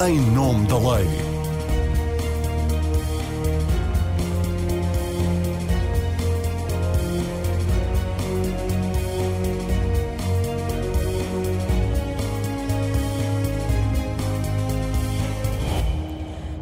em nome da lei.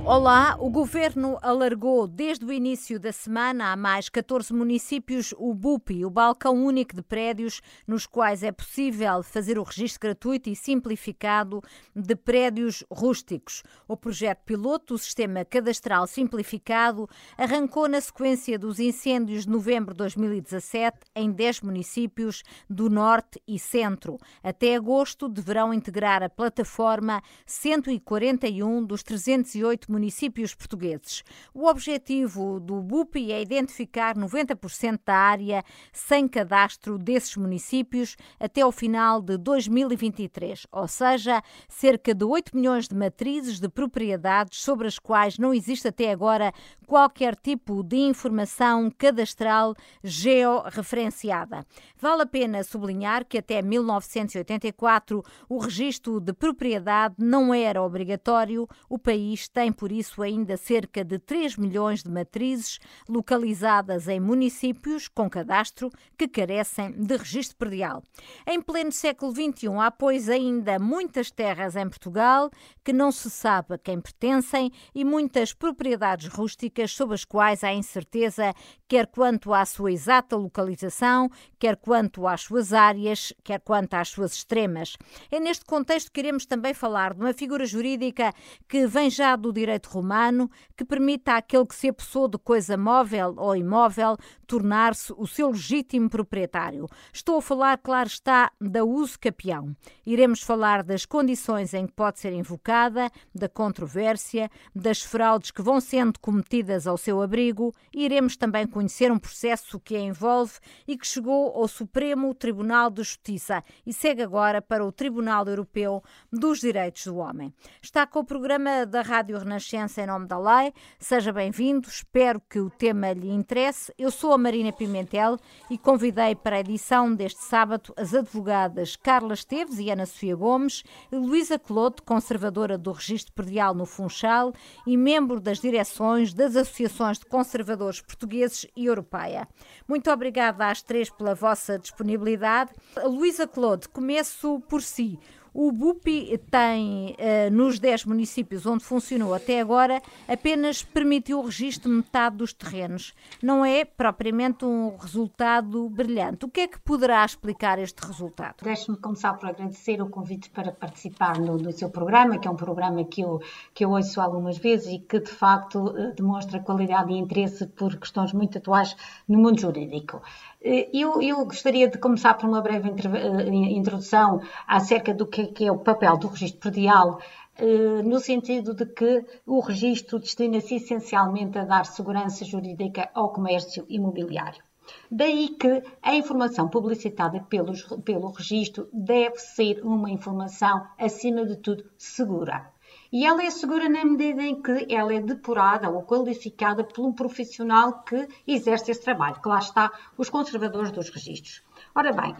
Olá, o governo alargou desde o início da semana a mais 14 municípios o BUPI, o Balcão Único de Prédios, nos quais é possível fazer o registro gratuito e simplificado de prédios rústicos. O projeto piloto do Sistema Cadastral Simplificado arrancou na sequência dos incêndios de novembro de 2017 em 10 municípios do Norte e Centro. Até agosto deverão integrar a plataforma 141 dos 308 municípios municípios portugueses. O objetivo do BUPI é identificar 90% da área sem cadastro desses municípios até ao final de 2023, ou seja, cerca de 8 milhões de matrizes de propriedades sobre as quais não existe até agora qualquer tipo de informação cadastral georreferenciada. Vale a pena sublinhar que até 1984 o registro de propriedade não era obrigatório. O país tem, por isso, ainda cerca de 3 milhões de matrizes localizadas em municípios com cadastro que carecem de registro predial. Em pleno século XXI, há, pois, ainda muitas terras em Portugal que não se sabe a quem pertencem e muitas propriedades rústicas sobre as quais há incerteza, quer quanto à sua exata localização, quer quanto às suas áreas, quer quanto às suas extremas. É neste contexto que queremos também falar de uma figura jurídica que vem já do direito romano, que permite àquele que se apossou de coisa móvel ou imóvel tornar-se o seu legítimo proprietário. Estou a falar, claro está, da uso capião. Iremos falar das condições em que pode ser invocada, da controvérsia, das fraudes que vão sendo cometidas ao seu abrigo iremos também conhecer um processo que a envolve e que chegou ao Supremo Tribunal de Justiça e segue agora para o Tribunal Europeu dos Direitos do Homem. Está com o programa da Rádio Renascença em nome da lei. Seja bem-vindo, espero que o tema lhe interesse. Eu sou a Marina Pimentel e convidei para a edição deste sábado as advogadas Carla Esteves e Ana Sofia Gomes, Luísa Clote, conservadora do Registro Predial no Funchal e membro das direções das Associações de Conservadores Portugueses e Europeia. Muito obrigada às três pela vossa disponibilidade. Luísa Clote, começo por si. O BUPI tem, uh, nos 10 municípios onde funcionou até agora, apenas permitiu o registro de metade dos terrenos. Não é propriamente um resultado brilhante. O que é que poderá explicar este resultado? Deixe-me começar por agradecer o convite para participar no, no, seu programa, que é um programa que eu, que eu ouço algumas vezes e que, de facto, eh, demonstra qualidade e interesse por questões muito atuais no mundo jurídico. Eh, eu, eu, gostaria de começar por uma breve eh, introdução acerca do que, é o papel do registro predial, eh, no sentido de que o registro destina-se essencialmente a dar segurança jurídica ao comércio imobiliário. Daí que a informação publicitada pelos, pelo registro deve ser uma informação, acima de tudo, segura. E ela é segura na medida em que ela é depurada ou qualificada por um profissional que exerce esse trabalho, que lá está os conservadores dos registros. Ora bem,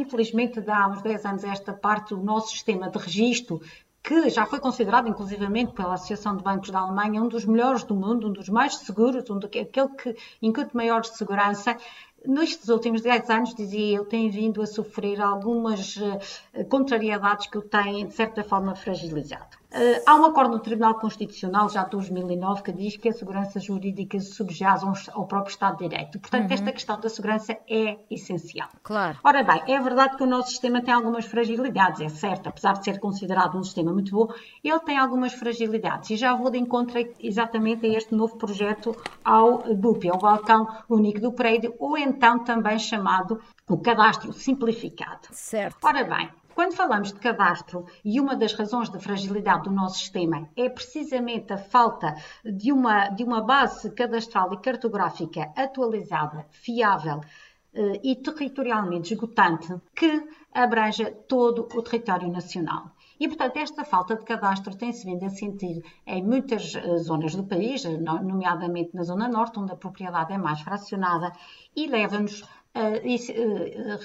infelizmente, há uns 10 anos esta parte, o nosso sistema de registro que já foi considerado, inclusivamente, pela Associação de Bancos da Alemanha, um dos melhores do mundo, um dos mais seguros, um do, aquele que incute maior segurança, nestes últimos 10 anos, dizia eu, tem vindo a sofrer algumas uh, contrariedades que o têm, de certa forma, fragilizado. Uh, há um acordo no Tribunal Constitucional, já de 2009, que diz que a segurança jurídica subjaz ao próprio Estado de Direito. Portanto, uhum. esta questão da segurança é essencial. Claro. Ora bem, é verdade que o nosso sistema tem algumas fragilidades, é certo, apesar de ser considerado um sistema muito bom, ele tem algumas fragilidades. E já vou de encontro exatamente a este novo projeto ao BUP, ao Balcão Único do Prédio, ou então também chamado o Cadastro Simplificado. Certo. Ora bem, quando falamos de cadastro, e uma das razões da fragilidade do nosso sistema é precisamente a falta de uma, de uma base cadastral e cartográfica atualizada, fiável eh, e territorialmente esgotante, que abranja todo o território nacional. E, portanto, esta falta de cadastro tem-se vindo a sentir em muitas eh, zonas do país, nomeadamente na Zona Norte, onde a propriedade é mais fracionada, e leva-nos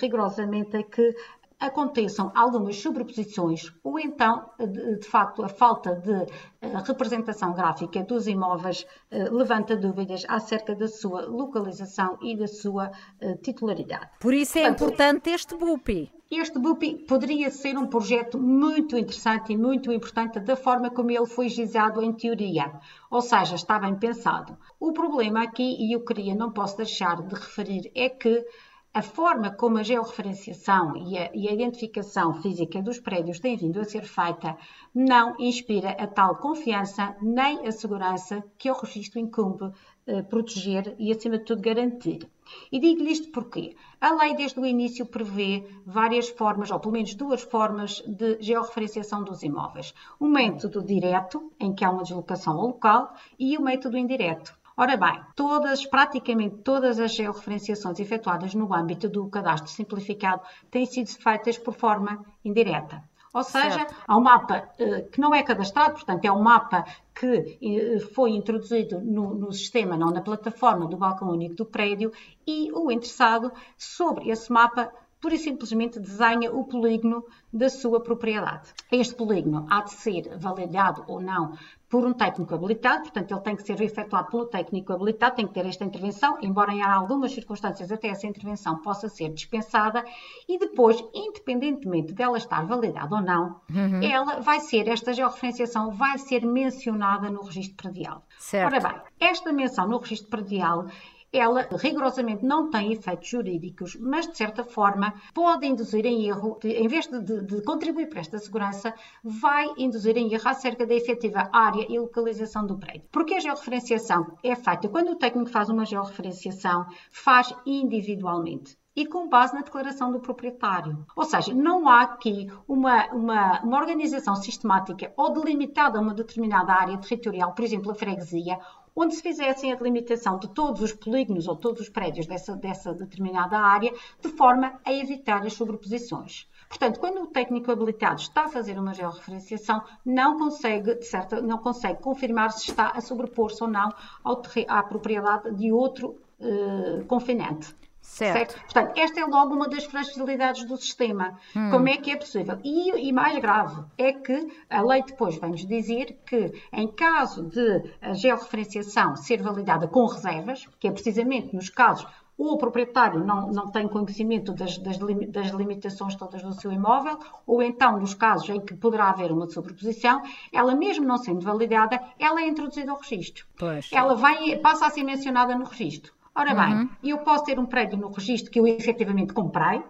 rigorosamente a que aconteçam algumas sobreposições ou então, de, de facto, a falta de uh, representação gráfica dos imóveis uh, levanta dúvidas acerca da sua localização e da sua uh, titularidade. Por isso é Portanto, importante este BUPI. Este BUPI poderia ser um projeto muito interessante e muito importante da forma como ele foi gizado em teoria, ou seja, está bem pensado. O problema aqui, e eu queria, não posso deixar de referir, é que a forma como a georreferenciação e a, e a, identificação física dos prédios tem vindo a ser feita não inspira a tal confiança nem a segurança que o registro incumbe eh, proteger e, acima de tudo, garantir. E digo-lhe isto porque a lei, desde o início, prevê várias formas, ou pelo menos duas formas, de georreferenciação dos imóveis. O método direto, em que há uma deslocação ao local, e o método indireto. Ora bem, todas, praticamente todas as georreferenciações efetuadas no âmbito do cadastro simplificado têm sido feitas por forma indireta. Ou seja, certo. há um mapa uh, que não é cadastrado, portanto, é um mapa que uh, foi introduzido no, no, sistema, não na plataforma do balcão único do prédio, e o interessado, sobre esse mapa, pura e simplesmente desenha o polígono da sua propriedade. Este polígono há de ser validado ou não por um técnico habilitado, portanto, ele tem que ser efetuado pelo técnico habilitado, tem que ter esta intervenção, embora em algumas circunstâncias até essa intervenção possa ser dispensada, e depois, independentemente dela estar validada ou não, uhum. ela vai ser, esta georreferenciação vai ser mencionada no registro predial. Certo. Ora bem, esta menção no registro predial ela rigorosamente não tem efeitos jurídicos, mas de certa forma pode induzir em erro, em vez de, de, de, contribuir para esta segurança, vai induzir em erro acerca da efetiva área e localização do prédio. Porque a georreferenciação é feita quando o técnico faz uma georreferenciação, faz individualmente e com base na declaração do proprietário. Ou seja, não há aqui uma, uma, uma organização sistemática ou delimitada a uma determinada área territorial, por exemplo, a freguesia, onde se fizessem a delimitação de todos os polígonos ou todos os prédios dessa, dessa determinada área, de forma a evitar as sobreposições. Portanto, quando o técnico habilitado está a fazer uma georreferenciação, não consegue, certa, não consegue confirmar se está a sobrepor-se ou não ao, à propriedade de outro uh, confinante. Certo. certo. Portanto, esta é logo uma das fragilidades do sistema. Hum. Como é que é possível? E, e, mais grave é que a lei depois vem-nos dizer que, em caso de a georreferenciação ser validada com reservas, que é precisamente nos casos ou o proprietário não, não tem conhecimento das, das, das, limitações todas do seu imóvel, ou então nos casos em que poderá haver uma sobreposição, ela mesmo não sendo validada, ela é introduzida ao registro. Pois. Ela vai, passa a ser mencionada no registro. Ora bem, uhum. eu posso ter um prédio no registro que eu efetivamente comprei, uh,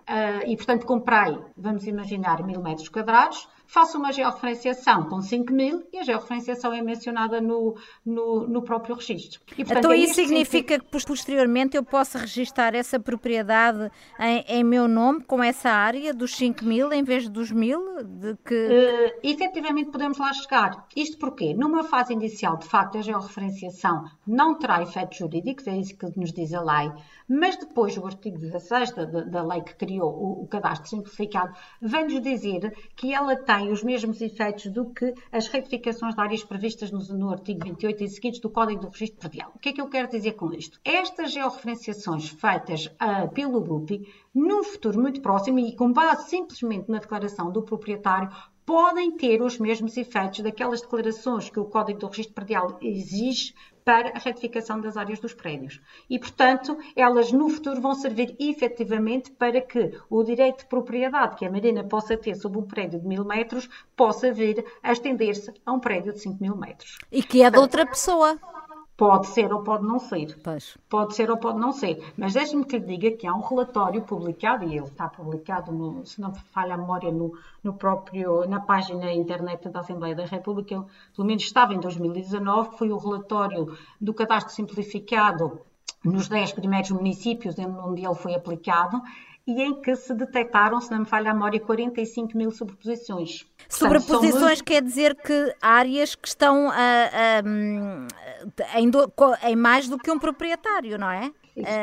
e portanto comprei, vamos imaginar, mil metros quadrados, faço uma georreferenciação com 5 mil e a georreferenciação é mencionada no, no, no próprio registro. E, portanto, então é isso significa sentido... que posteriormente eu posso registar essa propriedade em, em, meu nome com essa área dos 5 mil em vez dos mil? De que... Uh, efetivamente podemos lá chegar. Isto porque numa fase inicial, de facto, a georreferenciação não terá efeitos jurídicos, é isso que nos diz a lei, mas depois o artigo 16 da, da lei que criou o, o cadastro simplificado vem-nos dizer que ela tem os mesmos efeitos do que as retificações de áreas previstas no, no artigo 28 e seguintes do Código do Registro Predial. O que é que eu quero dizer com isto? Estas georreferenciações feitas uh, pelo BUPI, num futuro muito próximo e com base simplesmente na declaração do proprietário, podem ter os mesmos efeitos daquelas declarações que o Código do Registro Predial exige para a retificação das áreas dos prédios. E, portanto, elas no futuro vão servir efetivamente para que o direito de propriedade que a Marina possa ter sobre um prédio de mil metros possa vir a estender-se a um prédio de 5 mil metros. E que é de outra pessoa. Pode ser ou pode não ser. Pois. Pode ser ou pode não ser. Mas deixe-me que lhe diga que há um relatório publicado, e ele está publicado, no, se não falha a memória, no, no próprio, na página internet da Assembleia da República, ele, pelo menos estava em 2019, que foi o relatório do cadastro simplificado nos 10 primeiros municípios onde ele foi aplicado, e em que se detectaram, se não me falha a memória, 45 mil sobreposições. Sobreposições muito... quer dizer que áreas que estão a, a, em, do, em mais do que um proprietário, não é?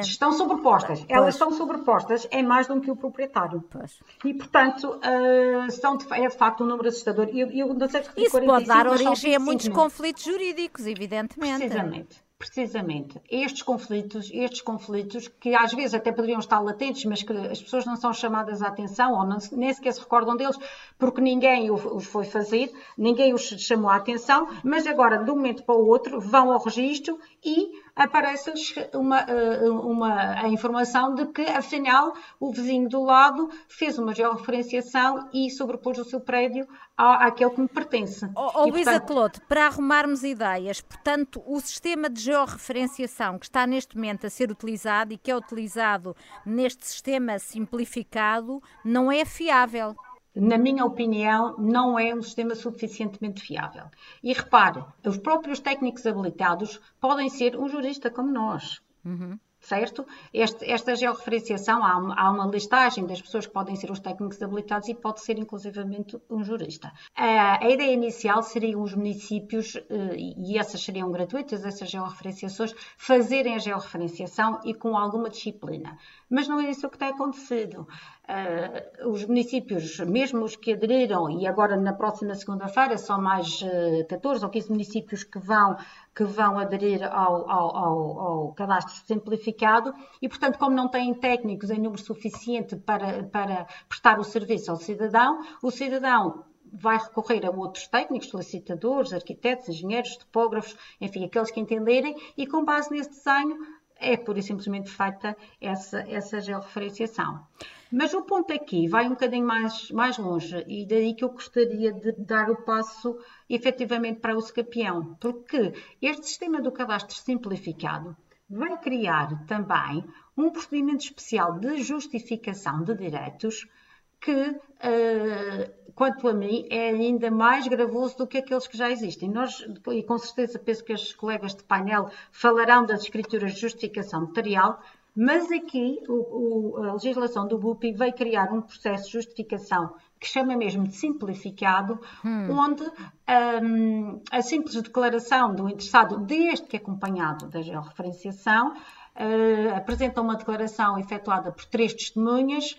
Estão sobrepostas. Pois. Elas estão sobrepostas em mais do que o proprietário. Pois. E, portanto, uh, são de, é de facto um número assustador. Eu, eu não sei Isso 45, pode dar origem a muitos mil. conflitos jurídicos, evidentemente. Precisamente. Precisamente estes conflitos, estes conflitos que às vezes até poderiam estar latentes, mas que as pessoas não são chamadas à atenção ou não, nem sequer se recordam deles porque ninguém os foi fazer, ninguém os chamou à atenção, mas agora de um momento para o outro vão ao registro e aparece-lhes uma, eh, uma, a informação de que, afinal, o vizinho do lado fez uma georreferenciação e sobrepôs o seu prédio àquele que me pertence. Oh, oh Luísa portanto... Clote, para arrumarmos ideias, portanto, o sistema de georreferenciação que está neste momento a ser utilizado e que é utilizado neste sistema simplificado não é fiável na minha opinião, não é um sistema suficientemente fiável. E repare, os próprios técnicos habilitados podem ser um jurista como nós. Uhum certo? Este, esta georreferenciação, há, há, uma listagem das pessoas que podem ser os técnicos habilitados e pode ser inclusivamente um jurista. A, a ideia inicial seriam os municípios, eh, e essas seriam gratuitas, essas georreferenciações, fazerem a georreferenciação e com alguma disciplina. Mas não é isso que tem acontecido. Uh, os municípios, mesmo os que aderiram, e agora na próxima segunda-feira são mais uh, 14 ou 15 municípios que vão, que vão aderir ao, ao, ao, ao, cadastro simplificado, e portanto, como não têm técnicos em número suficiente para, para prestar o serviço ao cidadão, o cidadão vai recorrer a outros técnicos, solicitadores, arquitetos, engenheiros, topógrafos, enfim, aqueles que entenderem, e com base nesse desenho é pura e simplesmente feita essa, essa georreferenciação. Mas o ponto aqui vai um bocadinho mais, mais longe e daí que eu gostaria de dar o passo efetivamente para o escapião, porque este sistema do cadastro simplificado vai criar também um procedimento especial de justificação de direitos que, uh, quanto a mim, é ainda mais gravoso do que aqueles que já existem. Nós, e com certeza penso que os colegas de painel falarão das escrituras de justificação notarial, mas aqui o, o, a legislação do BUPI veio criar um processo de justificação que chama mesmo de simplificado, hum. onde um, a simples declaração do interessado, desde que acompanhado da georreferenciação, uh, apresenta uma declaração efetuada por três testemunhas,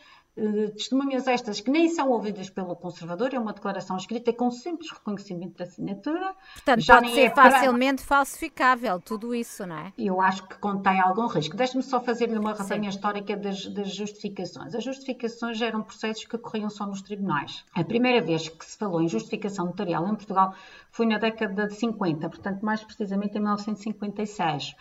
testemunhas estas que nem são ouvidas pelo conservador, é uma declaração escrita com simples reconhecimento da assinatura. Portanto, Já pode ser é facilmente para... falsificável, tudo isso, não é? Eu acho que contém algum risco. Deixe-me só fazer-lhe uma resenha histórica das, das, justificações. As justificações eram processos que ocorriam só nos tribunais. A primeira vez que se falou em justificação notarial em Portugal foi na década de 50, portanto, mais precisamente em 1956.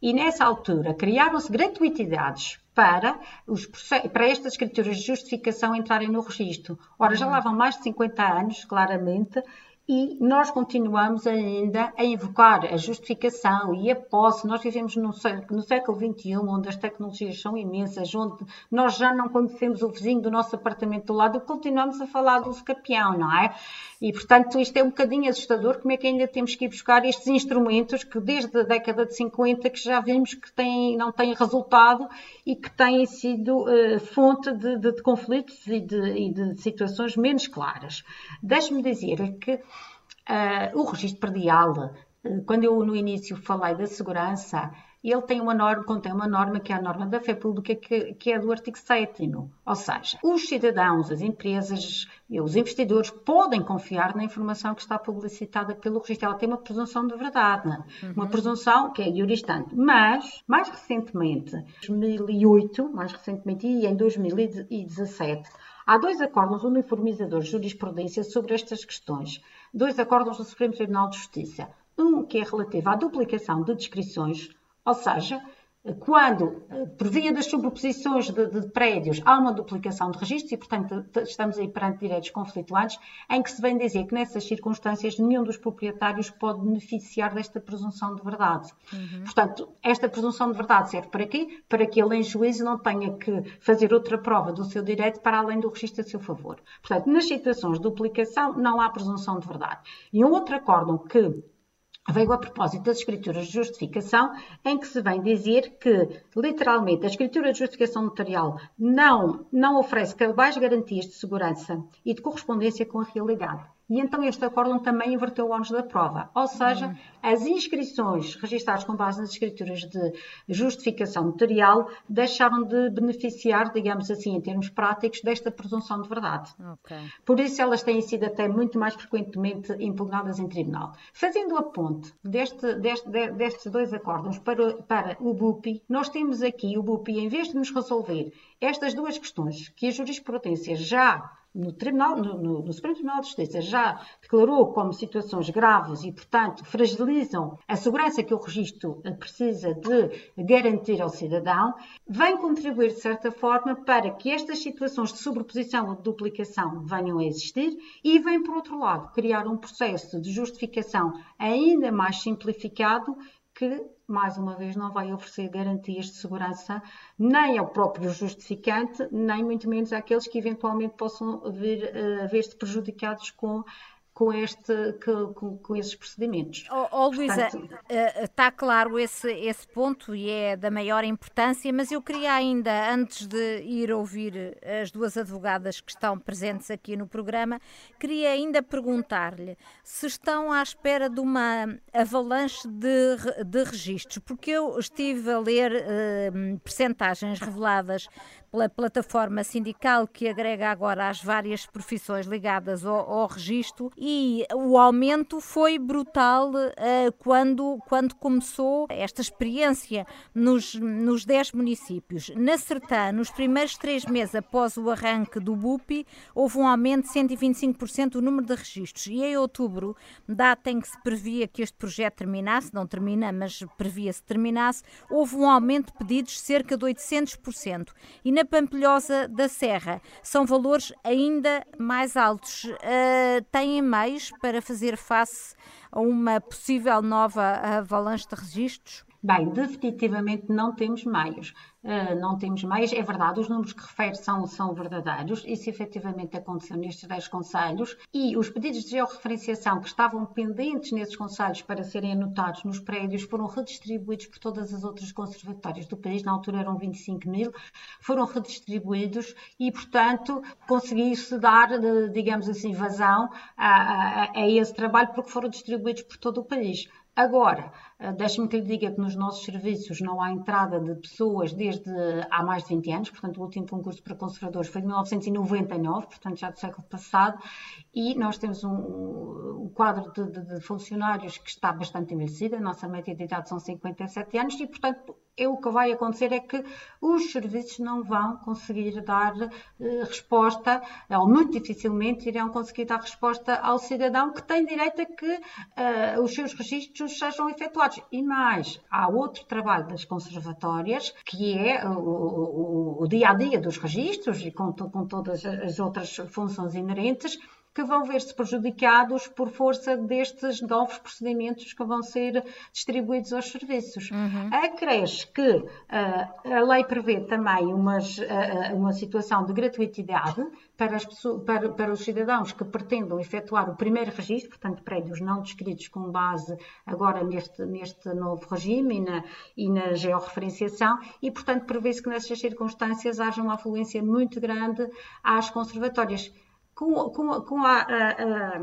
E nessa altura criaram-se gratuitidades para, os, para estas escrituras de justificação entrarem no registro. Ora, já lá vão mais de 50 anos, claramente, e nós continuamos ainda a invocar a justificação e a posse. Nós vivemos no, no século XXI, onde as tecnologias são imensas, onde nós já não conhecemos o vizinho do nosso apartamento do lado continuamos a falar do escapião, não é? E, portanto, isto é um bocadinho assustador, como é que ainda temos que ir buscar estes instrumentos que desde a década de 50 que já vimos que têm, não têm resultado e que têm sido uh, fonte de, de, de conflitos e de, e de situações menos claras. Deixe-me dizer que Uh, o registro predial, uh, quando eu no início falei da segurança, ele tem uma norma, contém uma norma que é a norma da fé pública, que, que é do artigo 7 Ou seja, os cidadãos, as empresas os investidores podem confiar na informação que está publicitada pelo registro. Ela tem uma presunção de verdade, uhum. uma presunção que é juristante. Mas, mais recentemente, em 2008, mais recentemente, e em 2017, há dois acordos uniformizadores de jurisprudência sobre estas questões dois acordos do Supremo Tribunal de Justiça. Um que é relativo à duplicação de descrições, ou seja, quando, eh, por via das sobreposições de, de, prédios, há uma duplicação de registros e, portanto, estamos aí perante direitos conflituantes, em que se vem dizer que nessas circunstâncias nenhum dos proprietários pode beneficiar desta presunção de verdade. Uhum. Portanto, esta presunção de verdade serve para quê? Para que ele, em juízo, não tenha que fazer outra prova do seu direito para além do registro a seu favor. Portanto, nas situações de duplicação, não há presunção de verdade. E um outro acórdão que veio a propósito das escrituras de justificação, em que se vem dizer que, literalmente, a escritura de justificação notarial não, não oferece cabais garantias de segurança e de correspondência com a realidade. E então este acórdão também inverteu o ónus da prova. Ou seja, uhum. as inscrições registradas com base nas escrituras de justificação notarial deixaram de beneficiar, digamos assim, em termos práticos, desta presunção de verdade. Okay. Por isso elas têm sido até muito mais frequentemente impugnadas em tribunal. Fazendo a ponte deste, deste, destes dois acórdãos para, para o BUPI, nós temos aqui o BUPI, em vez de nos resolver estas duas questões que a jurisprudência já no, tribunal, no, no, Supremo Tribunal de Justiça já declarou como situações graves e, portanto, fragilizam a segurança que o registro precisa de garantir ao cidadão, vem contribuir, de certa forma, para que estas situações de sobreposição ou de duplicação venham a existir e vem, por outro lado, criar um processo de justificação ainda mais simplificado que, mais uma vez, não vai oferecer garantias de segurança nem ao próprio justificante, nem muito menos àqueles que eventualmente possam vir a uh, ver-se prejudicados com com, este, com, com esses procedimentos. Oh, oh Luísa, está claro esse, esse ponto e é da maior importância, mas eu queria ainda, antes de ir ouvir as duas advogadas que estão presentes aqui no programa, queria ainda perguntar-lhe se estão à espera de uma avalanche de, de registros, porque eu estive a ler uh, percentagens reveladas pela plataforma sindical que agrega agora as várias profissões ligadas ao, ao registro e o aumento foi brutal uh, quando, quando começou esta experiência nos, nos 10 municípios. Na Sertã, nos primeiros três meses após o arranque do BUPI, houve um aumento de 125% do número de registros e em outubro, data em que se previa que este projeto terminasse, não termina, mas previa-se terminasse, houve um aumento de pedidos de cerca de 800%. E na Pampilhosa da Serra são valores ainda mais altos. Uh, têm meios para fazer face a uma possível nova avalanche de registros? Bem, definitivamente não temos meios. Uh, não temos meios. É verdade, os números que refere são, são verdadeiros. Isso efetivamente aconteceu nestes 10 conselhos. E os pedidos de georreferenciação que estavam pendentes nesses conselhos para serem anotados nos prédios foram redistribuídos por todas as outras conservatórias do país. Na altura eram 25 mil. Foram redistribuídos e, portanto, conseguiu-se dar, digamos assim, vazão a, a, a esse trabalho porque foram distribuídos por todo o país. Agora, eh, deixe-me que lhe diga que nos nossos serviços não há entrada de pessoas desde há mais de 20 anos, portanto, o último concurso para conservadores foi de 1999, portanto, já do século passado, e nós temos um, um quadro de, de, de, funcionários que está bastante envelhecido, a nossa média de idade são 57 anos, e, portanto, é o que vai acontecer é que os serviços não vão conseguir dar eh, resposta, ou muito dificilmente irão conseguir dar resposta ao cidadão que tem direito a que eh, os seus registros sejam efetuados. E mais, há outro trabalho das conservatórias, que é o, o, o dia a dia dos registros e com, com todas as outras funções inerentes que vão ver-se prejudicados por força destes novos procedimentos que vão ser distribuídos aos serviços. Uhum. Acresce que uh, a lei prevê também umas, uh, uma situação de gratuitidade para, as pessoas, para, para, os cidadãos que pretendam efetuar o primeiro registro, portanto, prédios não descritos com base agora neste, neste novo regime e na, e na georreferenciação, e, portanto, prevê-se que nessas circunstâncias haja uma afluência muito grande às conservatórias com, com, com a, a, a,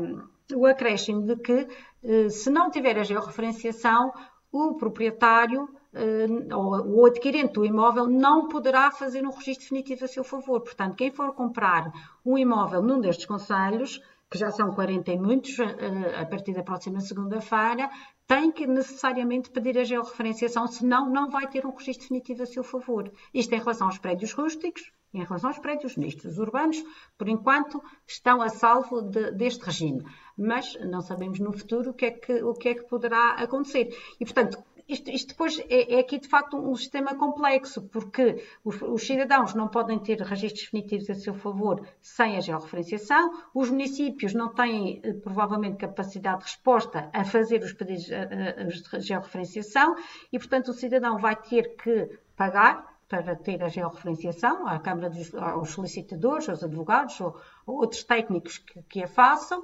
o acréscimo de que, eh, se não tiver a georreferenciação, o proprietário eh, ou o adquirente do imóvel não poderá fazer um registro definitivo a seu favor. Portanto, quem for comprar um imóvel num destes conselhos, que já são 40 e muitos, eh, a partir da próxima segunda-feira, tem que necessariamente pedir a georreferenciação, senão não vai ter um registro definitivo a seu favor. Isto em relação aos prédios rústicos, em relação aos prédios mistos urbanos, por enquanto estão a salvo de, deste regime, mas não sabemos no futuro o que é que, o que, é que poderá acontecer. E, portanto, isto, isto depois é, é, aqui de facto um sistema complexo, porque os, os, cidadãos não podem ter registros definitivos a seu favor sem a georreferenciação, os municípios não têm eh, provavelmente capacidade de resposta a fazer os pedidos de georreferenciação e, portanto, o cidadão vai ter que pagar para ter a georreferenciação, à Câmara dos aos solicitadores, aos advogados ou, ou outros técnicos que, que a façam.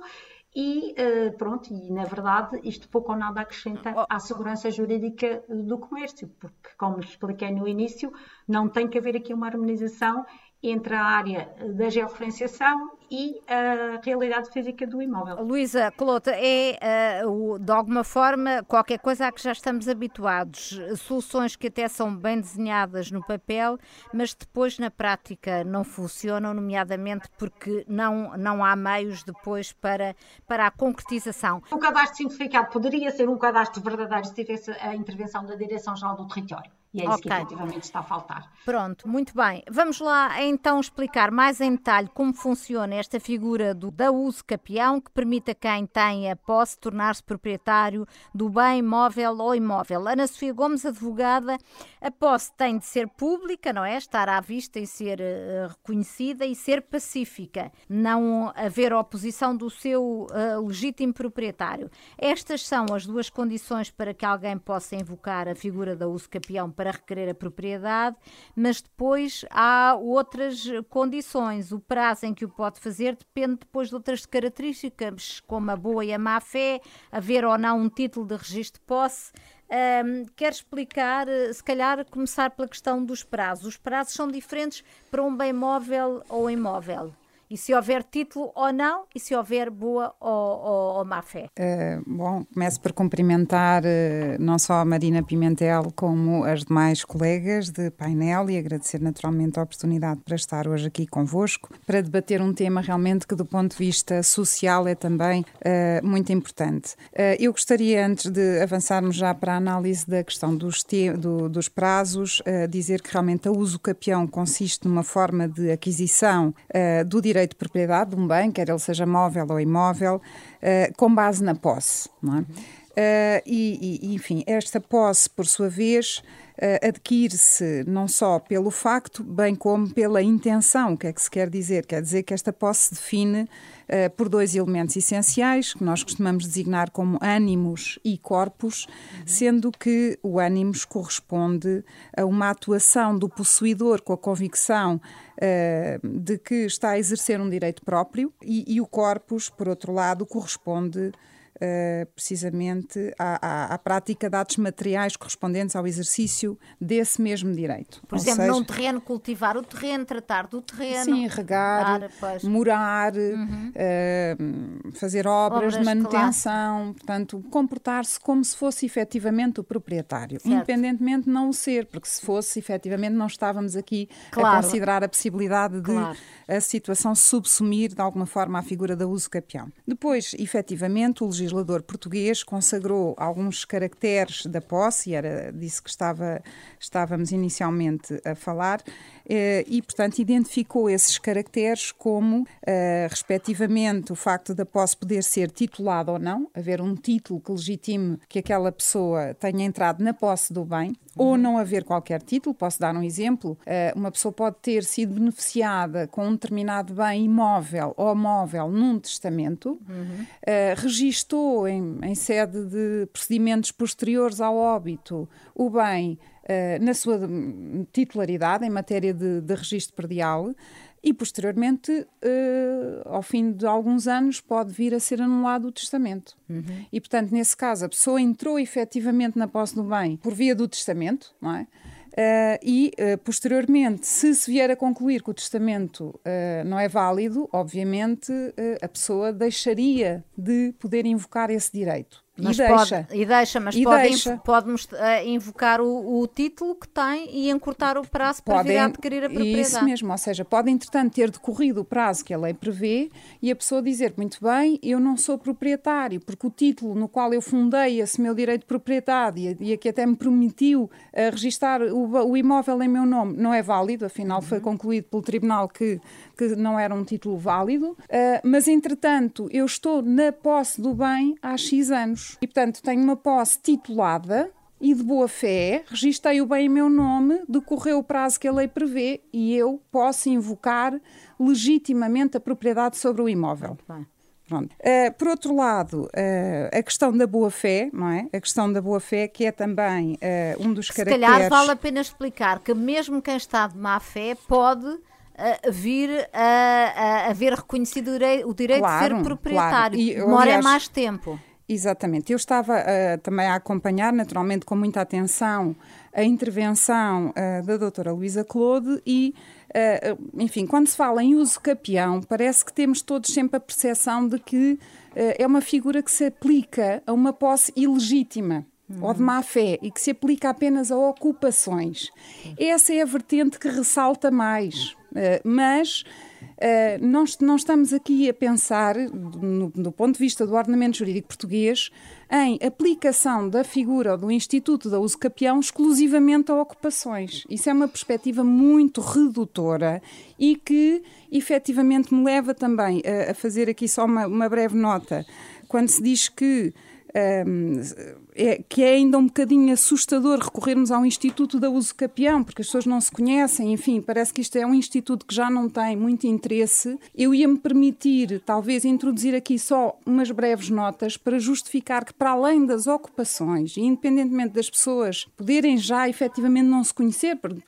E uh, pronto, e na verdade isto pouco ou nada acrescenta oh. à segurança jurídica do comércio, porque, como expliquei no início, não tem que haver aqui uma harmonização entre a área da georreferenciação e a realidade física do imóvel. Luísa Colota, é uh, de alguma forma qualquer coisa a que já estamos habituados, soluções que até são bem desenhadas no papel, mas depois na prática não funcionam, nomeadamente porque não, não há meios depois para, para a concretização. O cadastro simplificado poderia ser um cadastro verdadeiro se tivesse a intervenção da Direção-Geral do Território. E é isso okay. que efetivamente está a faltar. Pronto, muito bem. Vamos lá então explicar mais em detalhe como funciona esta figura do, da uso capião que permite a quem tem a posse tornar-se proprietário do bem móvel ou imóvel. Ana Sofia Gomes, advogada, a posse tem de ser pública, não é? Estar à vista e ser uh, reconhecida e ser pacífica, não haver oposição do seu uh, legítimo proprietário. Estas são as duas condições para que alguém possa invocar a figura da uso capião para requerer a propriedade, mas depois há outras condições. O prazo em que o pode fazer depende depois de outras características, como a boa e a má fé, haver ou não um título de registro de posse. Um, quer explicar, se calhar, começar pela questão dos prazos. Os prazos são diferentes para um bem móvel ou imóvel? E se houver título ou não, e se houver boa ou, ou, ou má fé. Uh, bom, começo por cumprimentar uh, não só a Marina Pimentel, como as demais colegas de painel e agradecer naturalmente a oportunidade para estar hoje aqui convosco, para debater um tema realmente que, do ponto de vista social, é também uh, muito importante. eu gostaria, antes de avançarmos já para a análise da questão dos, do, dos prazos, dizer que realmente a uso capião consiste numa forma de aquisição do direito direito de propriedade de um bem, quer ele seja móvel ou imóvel, uh, com base na posse. Não é? Uh, e, e, enfim, esta posse, por sua vez, uh, adquire-se não só pelo facto, bem como pela intenção. O que é que se quer dizer? Quer dizer que esta posse se define por dois elementos essenciais, que nós costumamos designar como ânimos e corpos, sendo que o ânimos corresponde a uma atuação do possuidor com a convicção uh, de que está a exercer um direito próprio, e, e o corpus, por outro lado, corresponde uh, precisamente à, à, à, prática de atos materiais correspondentes ao exercício desse mesmo direito. Por Ou exemplo, seja, num terreno, cultivar o terreno, tratar do terreno. Sim, regar, morar, uhum. uh, fazer obras, obras, de manutenção, claro. portanto, comportar-se como se fosse efetivamente o proprietário, certo. independentemente de não o ser, porque se fosse efetivamente não estávamos aqui claro. a considerar a possibilidade de claro. a situação subsumir de alguma forma a figura da uso capião. Depois, efetivamente, o legislador legislador português consagrou alguns caracteres da posse, era disso que estava, estávamos inicialmente a falar, eh, e, portanto, identificou esses caracteres como, eh, respectivamente, o facto da posse poder ser titulada ou não, haver um título que legitime que aquela pessoa tenha entrado na posse do bem, uhum. ou não haver qualquer título. Posso dar um exemplo: eh, uma pessoa pode ter sido beneficiada com um determinado bem imóvel ou móvel num testamento, uhum. registou em, em sede de procedimentos posteriores ao óbito o bem uh, na sua titularidade em matéria de, de registro perdial e, posteriormente, uh, ao fim de alguns anos, pode vir a ser anulado o testamento. Uhum. E, portanto, nesse caso, a pessoa entrou efetivamente na posse do bem por via do testamento, não é? Uh, e, uh, posteriormente, se se vier a concluir que o testamento uh, não é válido, obviamente a pessoa deixaria de poder invocar esse direito. Mas e deixa. Pode, e deixa, mas e pode, deixa. pode uh, invocar o, o, título que tem e encurtar o prazo para vir a adquirir a propriedade. Isso mesmo, ou seja, pode entretanto ter decorrido o prazo que a lei prevê e a pessoa dizer, muito bem, eu não sou proprietário, porque o título no qual eu fundei esse meu direito de propriedade e, e aqui até me permitiu uh, registar o, o, imóvel em meu nome não é válido, afinal uhum. foi concluído pelo tribunal que, que não era um título válido, uh, mas entretanto eu estou na posse do bem há X anos anos. E, portanto, tenho uma posse titulada e de boa fé, registrei o bem em meu nome, decorreu o prazo que a lei prevê e eu posso invocar legitimamente a propriedade sobre o imóvel. Pronto. Uh, por outro lado, uh, a questão da boa-fé, não é? A questão da boa-fé, que é também uh, um dos Se caracteres... Se calhar vale a pena explicar que mesmo quem está de má-fé pode vir a, a, a, ver reconhecido o direito, o direito claro, de ser proprietário. Claro. E, Demora aliás, mais tempo. Exatamente. Eu estava uh, também a acompanhar, naturalmente, com muita atenção, a intervenção uh, da doutora Luísa Claude e, uh, enfim, quando se fala em uso capião, parece que temos todos sempre a percepção de que é uma figura que se aplica a uma posse ilegítima uhum. ou de má fé e que se aplica apenas a ocupações. Essa é a vertente que ressalta mais. mas Uh, nós estamos aqui a pensar, no, do ponto de vista do ordenamento jurídico português, em aplicação da figura do Instituto da Uso Capião exclusivamente a ocupações. Isso é uma perspectiva muito redutora e que efetivamente me leva também a, a fazer aqui só uma, uma breve nota. Quando se diz que um, é, que é ainda um bocadinho assustador recorrermos ao Instituto da Uso Capião, porque as pessoas não se conhecem, enfim, parece que isto é um instituto que já não tem muito interesse. Eu ia-me permitir, talvez, introduzir aqui só umas breves notas para justificar que, para além das ocupações, independentemente das pessoas poderem já efetivamente não se conhecer, porque,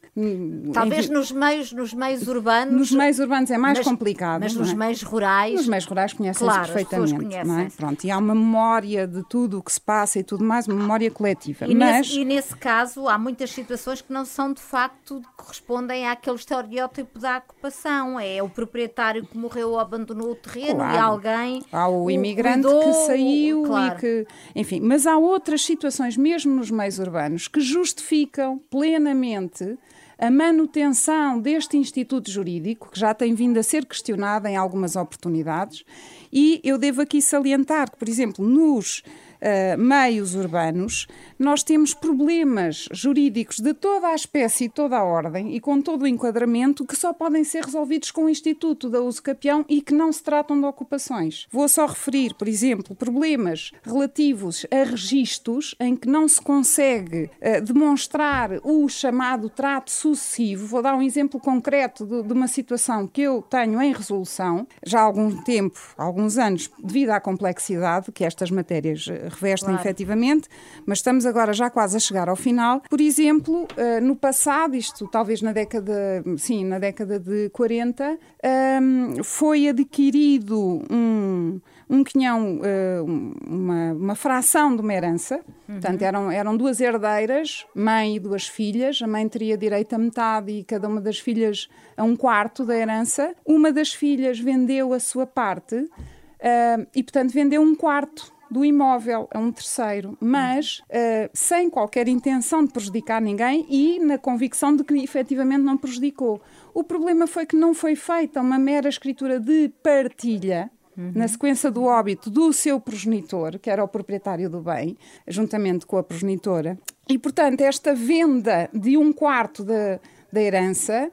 talvez enfim, nos meios, nos meios urbanos. Nos meios urbanos é mais mas, complicado. Mas nos é? meios rurais. Nos meios rurais conhecem-se claro, perfeitamente. Conhecem. É? Pronto, e há uma memória de tudo o que se passa e tudo mais, uma memória coletiva. E, Mas... nesse, e nesse caso há muitas situações que não são de facto, correspondem àquele estereótipo da ocupação. É o proprietário que morreu ou abandonou o terreno claro. e alguém. Há o, o imigrante cuidou, que saiu claro. e que. Enfim, mas há outras situações, mesmo nos meios urbanos, que justificam plenamente a manutenção deste instituto jurídico, que já tem vindo a ser questionado em algumas oportunidades, e eu devo aqui salientar que, por exemplo, nos uh, meios urbanos, nós temos problemas jurídicos de toda a espécie e toda a ordem e com todo o enquadramento que só podem ser resolvidos com o Instituto da Uso Capião e que não se tratam de ocupações. Vou só referir, por exemplo, problemas relativos a registros em que não se consegue uh, demonstrar o chamado trato sucessivo. Vou dar um exemplo concreto de, de uma situação que eu tenho em resolução já há algum tempo, alguns anos, devido à complexidade que estas matérias eh, revestem claro. efetivamente, mas estamos agora já quase a chegar ao final. Por exemplo, uh, no passado, isto talvez na década, sim, na década de 40, um, ehm, foi adquirido um um quinhão, uh, uma, uma, fração de uma herança. Uhum. Portanto, eram, eram duas herdeiras, mãe e duas filhas. A mãe teria direito a metade e cada uma das filhas a um quarto da herança. Uma das filhas vendeu a sua parte uh, e, portanto, vendeu um quarto do imóvel a um terceiro, mas uh, sem qualquer intenção de prejudicar ninguém e na convicção de que efetivamente não prejudicou. O problema foi que não foi feita uma mera escritura de partilha. Uhum. Na sequência do óbito do seu progenitor, que era o proprietário do bem, juntamente com a progenitora, e portanto, esta venda de um quarto da, herança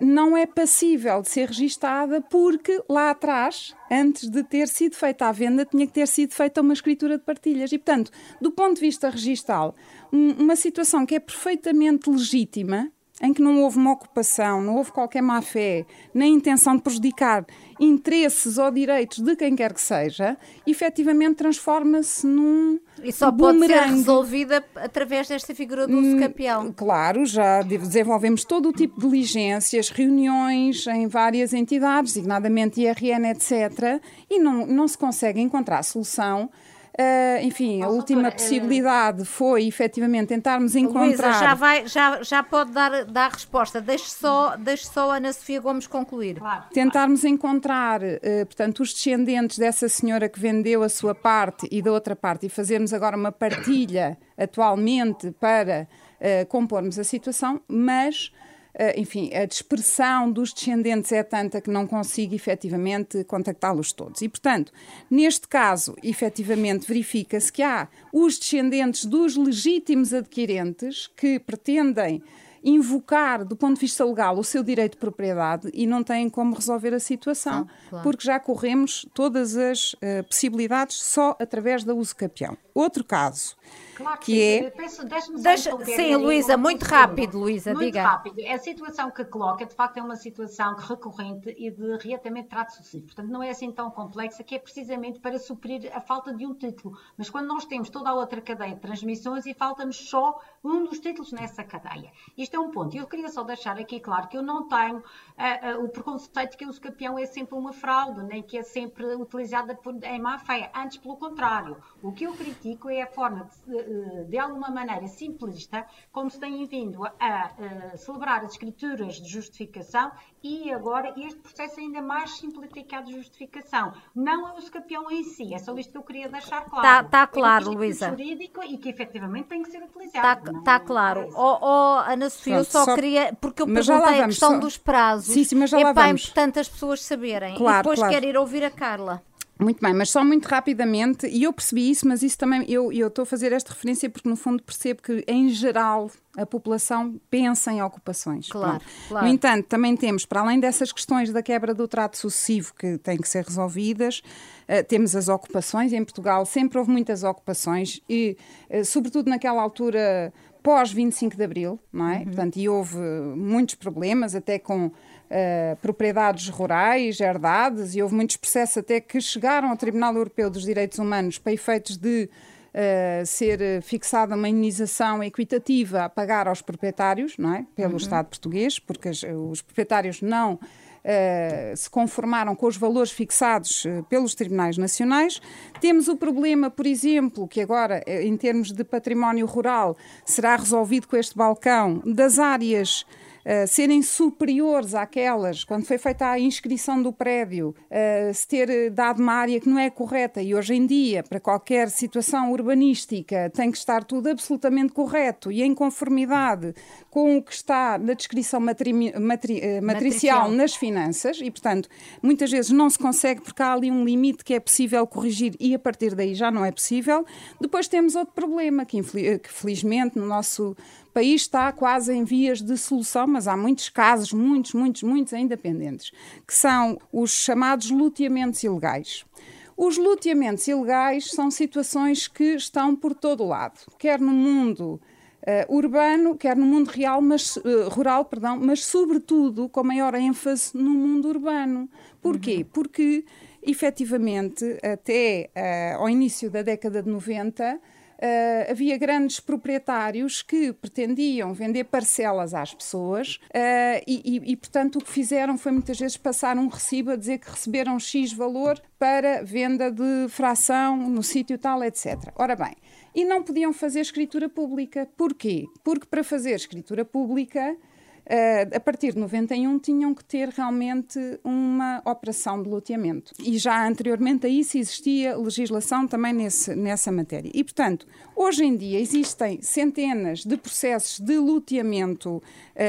não é passível de ser registada porque lá atrás, antes de ter sido feita a venda, tinha que ter sido feita uma escritura de partilhas. E, portanto, do ponto de vista registal, um, uma situação que é perfeitamente legítima, em que não houve uma ocupação, não houve qualquer má-fé, nem intenção de prejudicar interesses ou direitos de quem quer que seja, efetivamente transforma-se num. E só pode ser resolvida através desta figura do uso campeão. Claro, já desenvolvemos todo o tipo de diligências, reuniões em várias entidades, designadamente IRN, etc., e não, não se consegue encontrar solução Uh, enfim, a última doutora, possibilidade uh, foi efetivamente tentarmos encontrar. Luísa, já, vai, já, já pode dar, dar resposta. Deixe só, deixe só a Ana Sofia Gomes concluir. Claro, tentarmos claro. encontrar, uh, portanto, os descendentes dessa senhora que vendeu a sua parte e da outra parte e fazermos agora uma partilha atualmente para uh, compormos a situação, mas eh, enfim, a dispersão dos descendentes é tanta que não consigo efetivamente contactá-los todos. E, portanto, neste caso, efetivamente verifica-se que há os descendentes dos legítimos adquirentes que pretendem invocar, do ponto de vista legal, o seu direito de propriedade e não têm como resolver a situação, claro. porque já corremos todas as uh, possibilidades só através da uso capião. Outro caso Claro que, que é. Peço, Deixa... Sim, Luísa, muito rápido, Luísa, diga. Muito rápido. A situação que coloca, de facto, é uma situação recorrente e de reatamento de trato sucessivo. Portanto, não é assim tão complexa que é precisamente para suprir a falta de um título. Mas quando nós temos toda a outra cadeia de transmissões e falta-nos só um dos títulos nessa cadeia. Isto é um ponto. Eu queria só deixar aqui claro que eu não tenho uh, uh, o preconceito que o escapião é sempre uma fraude, nem que é sempre utilizada por, em má fé. Antes, pelo contrário. O que eu critico é a forma, de, de alguma maneira simplista, como se tem vindo a, celebrar as escrituras de justificação e agora este processo ainda mais simplificado de justificação. Não é o escapião em si, é só isto que eu queria deixar claro. Está tá claro, é Luísa. jurídico e que efetivamente tem que ser utilizado. Está tá claro. Oh, oh, Ana Sofia, eu só, só, queria, porque eu perguntei a questão só... dos prazos. Sim, sim, mas já é lá vamos. importante as pessoas saberem. Claro, e depois claro. quero ir ouvir a Carla. Muito bem, mas só muito rapidamente, e eu percebi isso, mas isso também, eu, eu estou a fazer esta referência porque no fundo percebo que em geral a população pensa em ocupações. Claro, claro. No entanto, também temos, para além dessas questões da quebra do trato sucessivo que têm que ser resolvidas, uh, temos as ocupações. Em Portugal sempre houve muitas ocupações e, uh, sobretudo naquela altura pós 25 de Abril, não é? Uhum. Portanto, e houve muitos problemas, até com uh, propriedades rurais herdades, e houve muitos processos até que chegaram ao Tribunal Europeu dos Direitos Humanos para efeitos de Uh, ser fixada uma indenização equitativa a pagar aos proprietários, não é? Pelo uhum. Estado português, porque as, os proprietários não uh, se conformaram com os valores fixados uh, pelos tribunais nacionais. Temos o problema, por exemplo, que agora, em termos de património rural, será resolvido com este balcão, das áreas uh, serem superiores àquelas, quando foi feita a inscrição do prédio, uh, se ter dado uma área que não é correta e hoje em dia, para qualquer situação urbanística, tem que estar tudo absolutamente correto e em conformidade com o que está na descrição matri matri matricial, matricial nas finanças e, portanto, muitas vezes não se consegue porque há ali um limite que é possível corrigir e a partir daí já não é possível. Depois temos outro problema que, que felizmente no nosso país está quase em vias de solução, mas há muitos casos, muitos, muitos, muitos ainda pendentes, que são os chamados luteamentos ilegais. Os luteamentos ilegais são situações que estão por todo o lado, quer no mundo uh, urbano, quer no mundo real, mas, uh, rural, perdão, mas sobretudo com maior ênfase no mundo urbano. Porquê? Uhum. Porque efetivamente até uh, ao início da década de 90 Uh, havia grandes proprietários que pretendiam vender parcelas às pessoas uh, e, e, e, portanto, o que fizeram foi muitas vezes passar um recibo a dizer que receberam X valor para venda de fração no sítio tal, etc. Ora bem, e não podiam fazer escritura pública. Porquê? Porque para fazer escritura pública a partir de 91 tinham que ter realmente uma operação de loteamento. E já anteriormente a isso existia legislação também nesse, nessa matéria. E, portanto, hoje em dia existem centenas de processos de loteamento uh,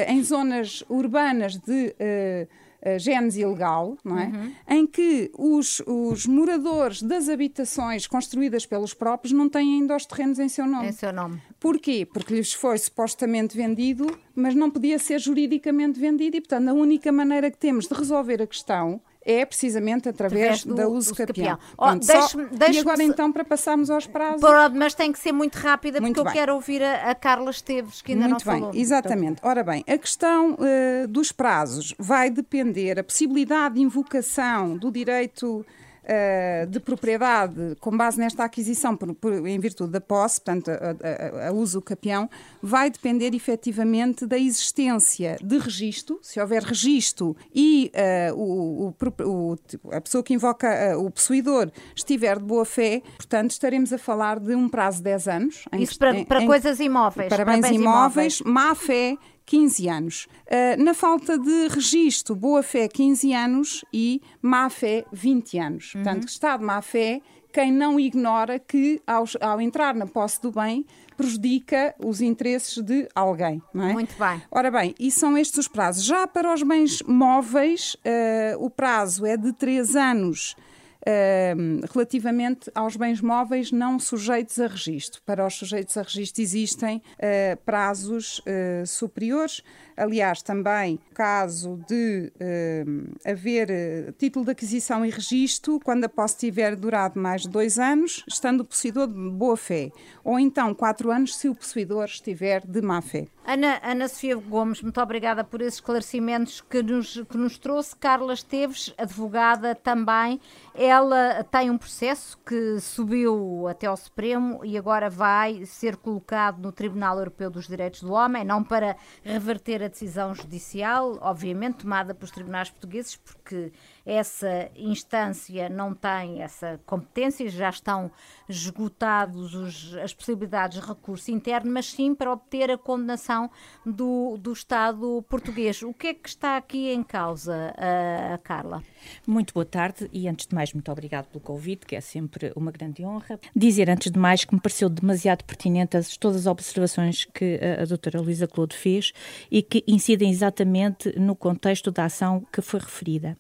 em zonas urbanas de. Uh, uh, genes ilegal, não é? Uhum. Em que os, os moradores das habitações construídas pelos próprios não têm ainda os terrenos em seu nome. Em seu nome. Porquê? Porque lhes foi supostamente vendido, mas não podia ser juridicamente vendido e, portanto, a única maneira que temos de resolver a questão é precisamente através, do, da uso capião. Oh, e agora então para passarmos aos prazos. mas tem que ser muito rápida muito porque bem. eu quero ouvir a, a, Carla Esteves que ainda muito não bem, falou. Exatamente. Ora bem, a questão uh, dos prazos vai depender, a possibilidade de invocação do direito uh, de propriedade com base nesta aquisição por, por, em virtude da posse, portanto, a, a, a, uso capião, vai depender efetivamente da existência de registro, se houver registro e uh, o, o, o, a pessoa que invoca, uh, o possuidor, estiver de boa fé, portanto, estaremos a falar de um prazo de 10 anos. Isso para, para em, coisas imóveis. Para, para bens, bens imóveis, imóveis, má fé 15 anos. Uh, na falta de registro, boa-fé 15 anos e má-fé 20 anos. Uhum. Portanto, Estado má-fé, quem não ignora que ao, ao, entrar na posse do bem prejudica os interesses de alguém. É? Muito bem. Ora bem, e são estes os prazos. Já para os bens móveis, uh, o prazo é de 3 anos Relativamente aos bens móveis não sujeitos a registro. Para os sujeitos a registro existem uh, prazos uh, superiores. Aliás, também caso de haver eh, título de aquisição e registro, quando a posse tiver durado mais de dois anos, estando o possuidor de boa fé, ou então quatro anos se o possuidor estiver de má fé. Ana, Ana Sofia Gomes, muito obrigada por esses esclarecimentos que nos, que nos trouxe. Carla Esteves, advogada também, ela tem um processo que subiu até ao Supremo e agora vai ser colocado no Tribunal Europeu dos Direitos do Homem, não para reverter a decisão judicial, obviamente tomada pelos tribunais portugueses, porque essa instância não tem essa competência, já estão esgotados os, as possibilidades de recurso interno, mas sim para obter a condenação do, do Estado português. O que é que está aqui em causa, Carla? Muito boa tarde e antes de mais muito obrigado pelo convite, que é sempre uma grande honra. Dizer antes de mais que me pareceu demasiado pertinente todas as observações que a, a doutora Luísa Clodo fez e que incidem exatamente no contexto da ação que foi referida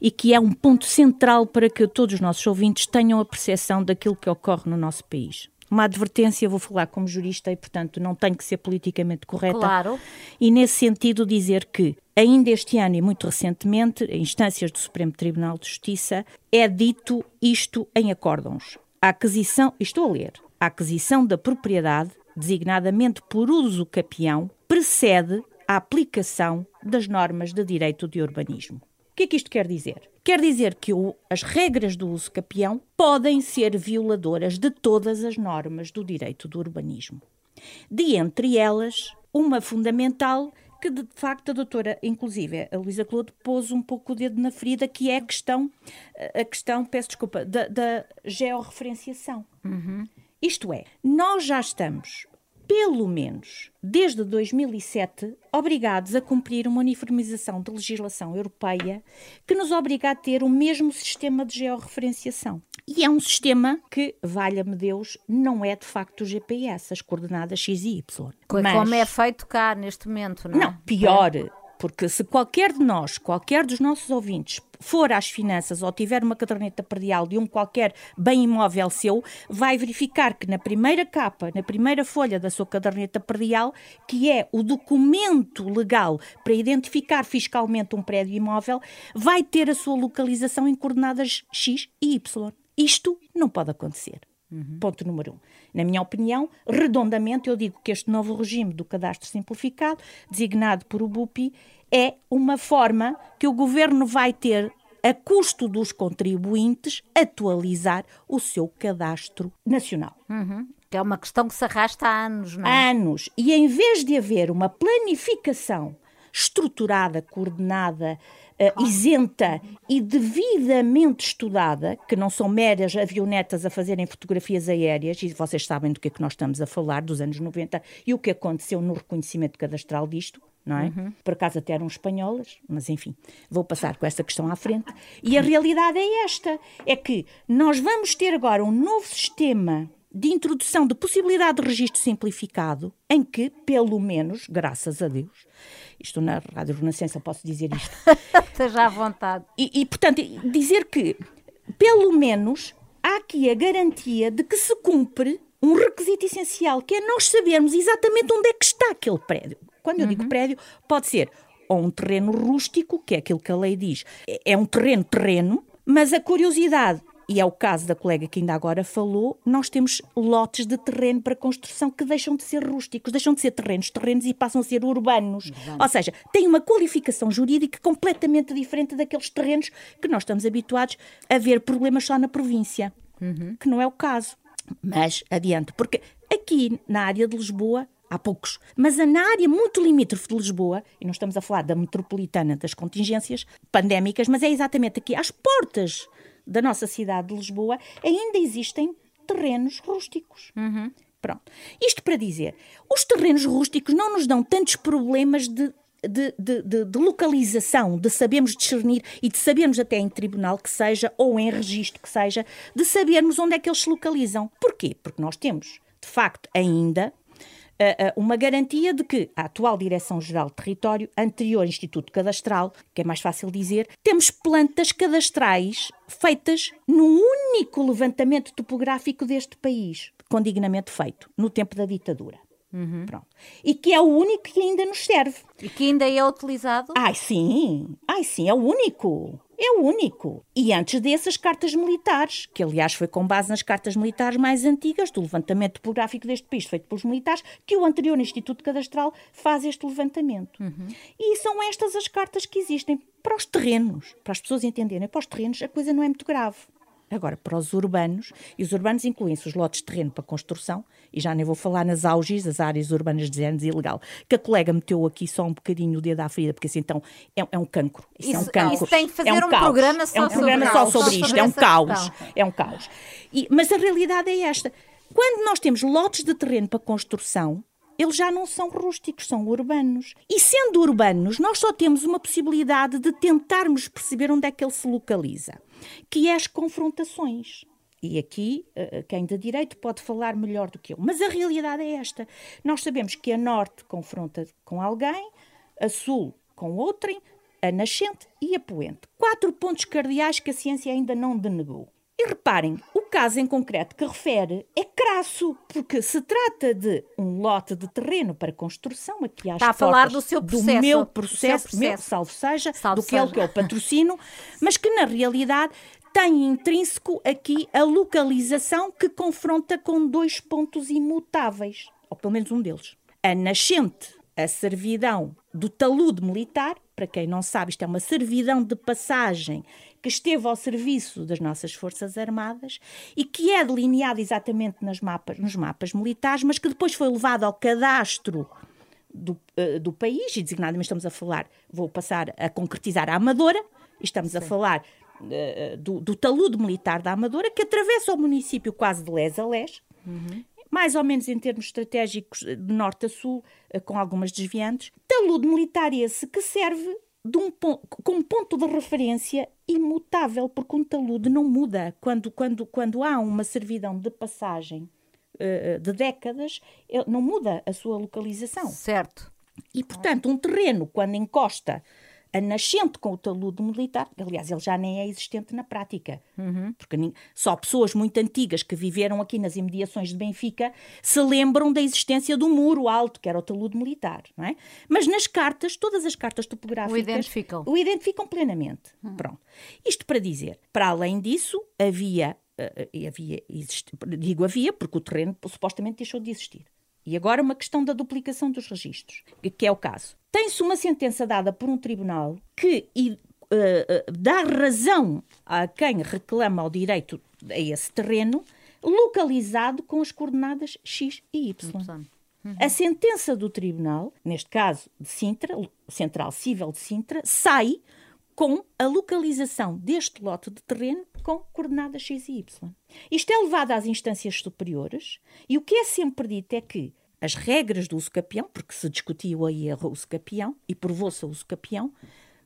e que é um ponto central para que todos os nossos ouvintes tenham a percepção daquilo que ocorre no nosso país uma advertência, vou falar como jurista e, portanto, não tenho que ser politicamente correta. Claro. E, nesse sentido, dizer que, ainda este ano e muito recentemente, em instâncias do Supremo Tribunal de Justiça, é dito isto em acórdãos. A aquisição, estou a ler, a aquisição da propriedade, designadamente por uso capião, precede a aplicação das normas de direito de urbanismo que é que isto quer dizer? Quer dizer que o, as regras do uso capião podem ser violadoras de todas as normas do direito do urbanismo. De entre elas, uma fundamental que de facto a doutora, inclusive a Luísa Clodo, pôs um pouco o dedo na ferida, que é a questão, a questão, peço desculpa, da, da georreferenciação. Uhum. Isto é, nós já estamos pelo menos desde 2007, obrigados a cumprir uma uniformização de legislação europeia que nos obriga a ter o mesmo sistema de georreferenciação. E é um sistema que, valha-me Deus, não é de facto o GPS, as coordenadas X e Y. Mas, como é feito cá neste momento, não é? Não, pior. Porque se qualquer de nós, qualquer dos nossos ouvintes, for às finanças ou tiver uma caderneta perdial de um qualquer bem imóvel seu, vai verificar que na primeira capa, na primeira folha da sua caderneta perdial, que é o documento legal para identificar fiscalmente um prédio imóvel, vai ter a sua localização em coordenadas X e Y. Isto não pode acontecer. Uhum. Ponto número um. Na minha opinião, redondamente, eu digo que este novo regime do cadastro simplificado, designado por o BUPI, é uma forma que o governo vai ter, a custo dos contribuintes, atualizar o seu cadastro nacional. Uhum. Que é uma questão que se arrasta há anos, não é? Anos. E em vez de haver uma planificação estruturada, coordenada, uh, isenta e devidamente estudada, que não são meras avionetas a fazerem fotografias aéreas, e vocês sabem do que é que nós estamos a falar, dos anos 90, e o que aconteceu no reconhecimento cadastral disto, não é? Uhum. Por acaso até eram espanholas, mas enfim, vou passar com essa questão à frente. E a realidade é esta: é que nós vamos ter agora um novo sistema de introdução de possibilidade de registro simplificado, em que, pelo menos, graças a Deus, isto na Rádio Renascença posso dizer isto. Esteja à vontade. E, e, portanto, dizer que, pelo menos, há aqui a garantia de que se cumpre um requisito essencial, que é nós sabermos exatamente onde é que está aquele prédio. Quando eu uhum. digo prédio, pode ser ou um terreno rústico, que é aquilo que a lei diz, é um terreno terreno, mas a curiosidade e é o caso da colega que ainda agora falou, nós temos lotes de terreno para construção que deixam de ser rústicos, deixam de ser terrenos, terrenos e passam a ser urbanos. Ou seja, tem uma qualificação jurídica completamente diferente daqueles terrenos que nós estamos habituados a ver problemas só na província, uhum. que não é o caso. Mas adiante, porque aqui na área de Lisboa há poucos. Mas na área muito limítrofe de Lisboa, e não estamos a falar da metropolitana das contingências pandémicas, mas é exatamente aqui, às portas da nossa cidade de Lisboa, ainda existem terrenos rústicos. Uhum. Pronto. Isto para dizer, os terrenos rústicos não nos dão tantos problemas de de, de, de, de, localização, de sabermos discernir e de sabermos até em tribunal que seja, ou em registro que seja, de sabermos onde é que eles se localizam. Porquê? Porque nós temos, de facto, ainda uma garantia de que a atual Direção-Geral de Território, anterior Instituto Cadastral, que é mais fácil dizer, temos plantas cadastrais feitas num único levantamento topográfico deste país, condignamente feito, no tempo da ditadura. Uhum. Pronto. E que é o único que ainda nos serve. E que ainda é utilizado? Ai, sim. Ai, sim, é o único. É o único. E antes dessas cartas militares, que aliás foi com base nas cartas militares mais antigas, do levantamento topográfico deste país, feito pelos militares, que o anterior Instituto Cadastral faz este levantamento. Uhum. E são estas as cartas que existem para os terrenos, para as pessoas entenderem. Para os terrenos a coisa não é muito grave. Agora, para os urbanos, e os urbanos incluem-se os lotes de terreno para construção, e já nem vou falar nas auges, as áreas urbanas de géneros ilegal, que a colega meteu aqui só um bocadinho o dedo à ferida, porque assim então é, é um cancro. Isso, isso, é um cancro. Isso tem que fazer é um, um programa só é um programa sobre, só sobre isto, é um caos. É um caos. E, mas a realidade é esta. Quando nós temos lotes de terreno para construção, eles já não são rústicos, são urbanos. E sendo urbanos, nós só temos uma possibilidade de tentarmos perceber onde é que ele se localiza, que é as confrontações. E aqui, eh, quem de direito pode falar melhor do que eu. Mas a realidade é esta. Nós sabemos que a norte confronta com alguém, a sul com outrem, a nascente e a poente. Quatro pontos cardeais que a ciência ainda não denegou. E reparem, caso em concreto que refere é crasso, porque se trata de um lote de terreno para construção, aqui às Está a falar do seu processo. Do meu processo, processo. meu, salvo seja, salvo do que é o que é o patrocínio, mas que na realidade tem intrínseco aqui a localização que confronta com dois pontos imutáveis, ou pelo menos um deles. A nascente, a servidão do talude militar, para quem não sabe, isto é uma servidão de passagem que esteve ao serviço das nossas Forças Armadas e que é delineado exatamente nos mapas, nos mapas militares, mas que depois foi levado ao cadastro do, uh, do país, e designadamente estamos a falar, vou passar a concretizar a Amadora, estamos Sim. a falar uh, do, do talude militar da Amadora, que atravessa o município quase de les a les, uhum. mais ou menos em termos estratégicos de norte a sul, uh, com algumas desviantes. Talude militar esse que serve de um ponto, com ponto de referência imutável, porque um talude não muda. Quando, quando, quando há uma servidão de passagem uh, de décadas, não muda a sua localização. Certo. E, portanto, um terreno, quando encosta a nascente com o talude militar, aliás, ele já nem é existente na prática, uhum. porque só pessoas muito antigas que viveram aqui nas imediações de Benfica se lembram da existência do muro alto, que era o talude militar, não é? Mas nas cartas, todas as cartas topográficas... O identificam. O identificam plenamente. Uhum. Pronto. Isto para dizer, para além disso, havia, uh, havia digo havia, porque o terreno supostamente deixou de existir. E agora uma questão da duplicação dos registros, que é o caso. Tem-se uma sentença dada por um tribunal que uh, uh, dá razão a quem reclama o direito a esse terreno, localizado com as coordenadas X e Y. Uhum. A sentença do tribunal, neste caso de Sintra, Central Cível de Sintra, sai com a localização deste lote de terreno com coordenadas X e Y. Isto é levado às instâncias superiores e o que é sempre dito é que as regras do uso capião, porque se discutiu aí o uso capião e provou-se o uso capião,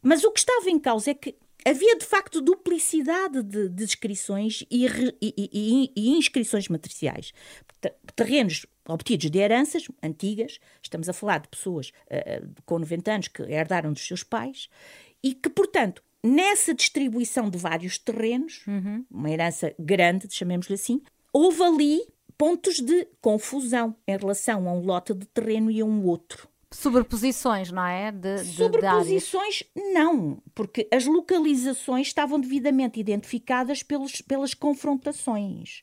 mas o que estava em causa é que havia de facto duplicidade de, de inscrições e, e, e, e, inscrições matriciais. Terrenos obtidos de heranças antigas, estamos a falar de pessoas uh, com 90 anos que herdaram dos seus pais, e que, portanto, nessa distribuição de vários terrenos, uhum. uma herança grande, chamemos-lhe assim, houve ali pontos de confusão em relação a um lote de terreno e a um outro. Sobreposições, não é? De, de, Sobreposições, de não, porque as localizações estavam devidamente identificadas pelos, pelas confrontações.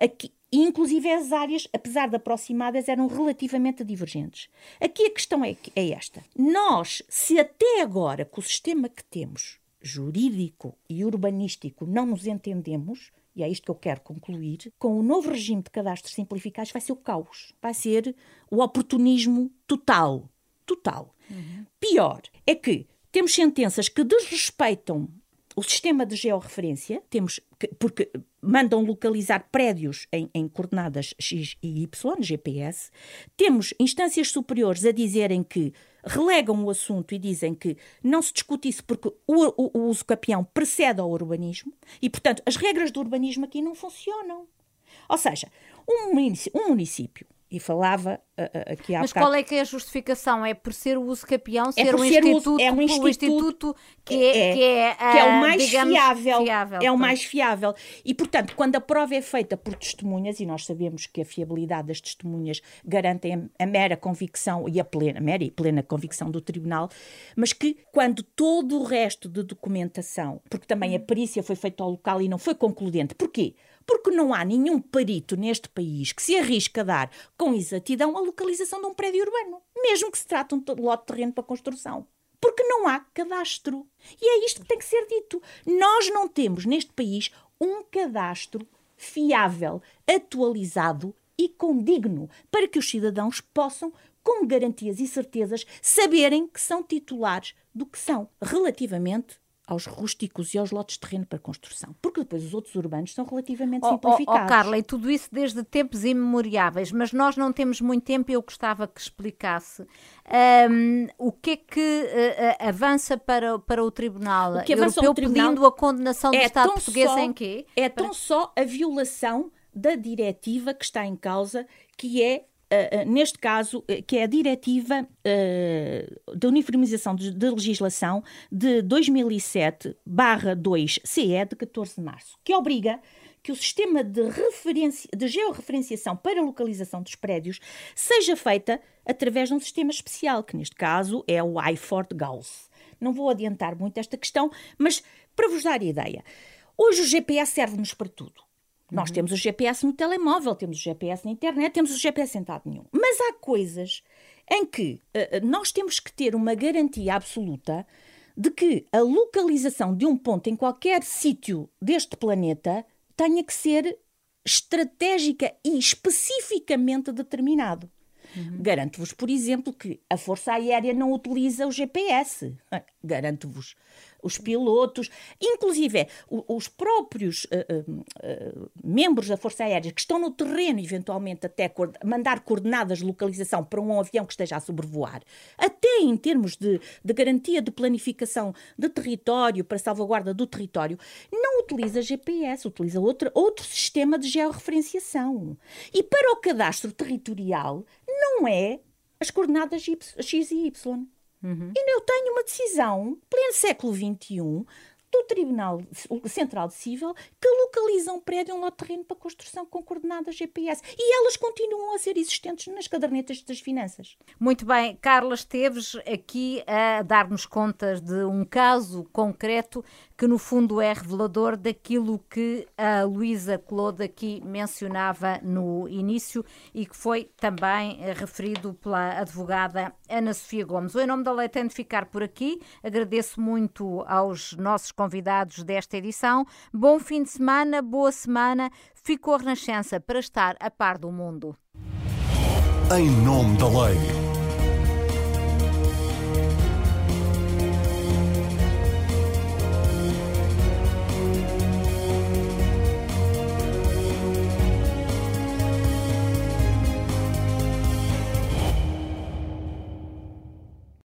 Aqui, inclusive as áreas, apesar de aproximadas, eram relativamente divergentes. Aqui a questão é, é esta. Nós, se até agora, com o sistema que temos, jurídico e urbanístico, não nos entendemos, e é isto que eu quero concluir, com o novo regime de cadastros simplificados vai ser o caos, vai ser o oportunismo total. Total. Uhum. Pior é que temos sentenças que desrespeitam o sistema de georreferência, temos que, porque mandam localizar prédios em, em, coordenadas X e Y, GPS. Temos instâncias superiores a dizerem que relegam o assunto e dizem que não se discute isso porque o, o, o uso capião precede ao urbanismo e, portanto, as regras do urbanismo aqui não funcionam. Ou seja, um município, um município e falava uh, aqui há Mas bocado... qual é que é a justificação? É por ser o uso capião, ser é um, instituto, é um instituto, instituto que é, é, que é, que é o mais digamos, fiável, fiável, É o mais fiável. E, portanto, quando a prova é feita por testemunhas, e nós sabemos que a fiabilidade das testemunhas garantem a, a mera convicção e a plena, a mera e plena convicção do tribunal, mas que quando todo o resto de documentação, porque também a perícia foi feita ao local e não foi concludente. Porquê? Porque não há nenhum perito neste país que se arrisca a dar com exatidão a localização de um prédio urbano, mesmo que se trate de um lote de terreno para construção. Porque não há cadastro. E é isto que tem que ser dito. Nós não temos neste país um cadastro fiável, atualizado e condigno, para que os cidadãos possam, com garantias e certezas, saberem que são titulares do que são relativamente aos rústicos e aos lotes de terreno para construção, porque depois os outros urbanos são relativamente oh, simplificados. Oh, oh, Carla, e tudo isso desde tempos imemoriáveis, mas nós não temos muito tempo e eu gostava que explicasse um, o que é que uh, avança para, para o Tribunal o que Europeu tribunal pedindo a condenação do é Estado português só, em quê? É para... tão só a violação da diretiva que está em causa, que é neste caso, uh, que é a Diretiva da Uniformização de, de, Legislação de 2007-2-CE de 14 de março, que obriga que o sistema de, de georreferenciação para localização dos prédios seja feita através de um sistema especial, que neste caso é o IFORT Gauss. Não vou adiantar muito esta questão, mas para vos dar ideia, hoje o GPS serve-nos para tudo. Nós uhum. temos o GPS no telemóvel, temos o GPS na internet, temos o GPS em lado nenhum. Mas há coisas em que uh, nós temos que ter uma garantia absoluta de que a localização de um ponto em qualquer sítio deste planeta tenha que ser estratégica e especificamente determinado. Uhum. Garanto-vos, por exemplo, que a Força Aérea não utiliza o GPS. Garanto-vos os pilotos, inclusive os próprios uh, uh, membros da Força Aérea que estão no terreno, eventualmente até mandar coordenadas de localização para um avião que esteja a sobrevoar, até em termos de, de garantia de planificação de território, para salvaguarda do território, não utiliza GPS, utiliza outro, outro sistema de georreferenciação. E para o cadastro territorial, não é as coordenadas X e Y. Uhum. E eu tenho uma decisão, pleno século XXI, do Tribunal Central de Cível que localiza um prédio, um lote de terreno para construção com coordenadas GPS. E elas continuam a ser existentes nas cadernetas das finanças. Muito bem. Carla Esteves aqui a dar-nos contas de um caso concreto que no fundo é revelador daquilo que a Luísa Claude aqui mencionava no início e que foi também eh, referido pela advogada Ana Sofia Gomes. O Em Nome da Lei tem de ficar por aqui. Agradeço muito aos nossos convidados desta edição. Bom fim de semana, boa semana. Ficou a Renascença para estar a par do mundo. Em nome da lei.